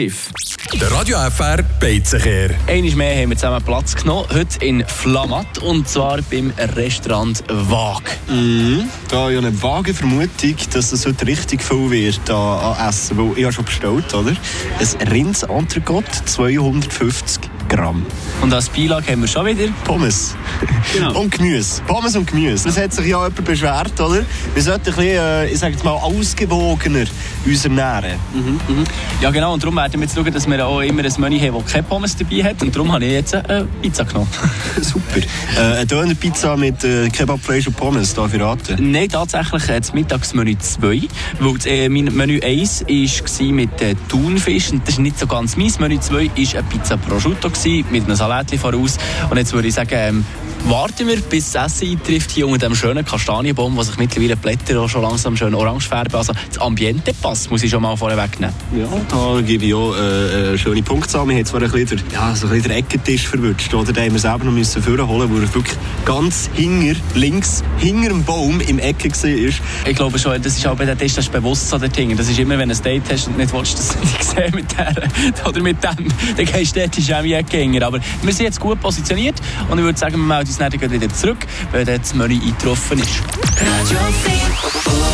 Der Radio FR Beizenkehr. Einmal mehr haben wir zusammen Platz genommen, heute in Flamatt und zwar beim Restaurant Wag. Mhm. Da habe ich eine vage Vermutung, dass es heute richtig viel wird an Essen, weil ich habe schon bestellt, oder? Ein Rindsentrecôte, 250 Gramm. Und als Beilage haben wir schon wieder Pommes. Genau. Und Gemüse. Pommes und Gemüse. Das hat sich ja jemand beschwert, oder? Wir sollten ein bisschen, äh, ich sage jetzt mal, ausgewogener uns ernähren. Ja genau, und darum werden wir jetzt schauen, dass wir auch immer ein Menü haben, das keine Pommes dabei hat und darum habe ich jetzt eine Pizza genommen. Super. Äh, eine Dönerpizza mit äh, Kebabfleisch und Pommes, darf ich raten? Nein, tatsächlich äh, das Mittagsmenü 2, weil das, äh, mein Menü 1 war mit äh, Thunfisch und das ist nicht so ganz meins. Menü 2 war eine Pizza prosciutto mit einem Salat voraus. Und jetzt würde ich sagen, ähm, warten wir, bis das Essen eintrifft hier unter dem schönen Kastanienbaum, wo sich mittlerweile die Blätter auch schon langsam schön orange färben. Also das Ambiente passt, muss ich schon mal vorne wegnehmen. Ja, da gebe ich auch äh, eine schöne Punktzahl. Wir haben zwar ein bisschen, den, ja, so ein bisschen den Eckentisch verwünscht, oder? Den haben wir selber noch müssen vorholen, wo er wirklich ganz hinger, links, hinter dem Baum im Ecke war. Ich glaube schon, das ist auch bei den Tests das ist bewusst so der Ding. Das ist immer, wenn du ein Date hast und nicht willst, dass sie dich sehen mit der oder mit dem, dann gehst du dort ist auch wie ein Gänger. Aber wir sind jetzt gut positioniert und ich würde sagen, wir melden uns dann wieder zurück, wenn das Menü eingetroffen ist. Radio 4.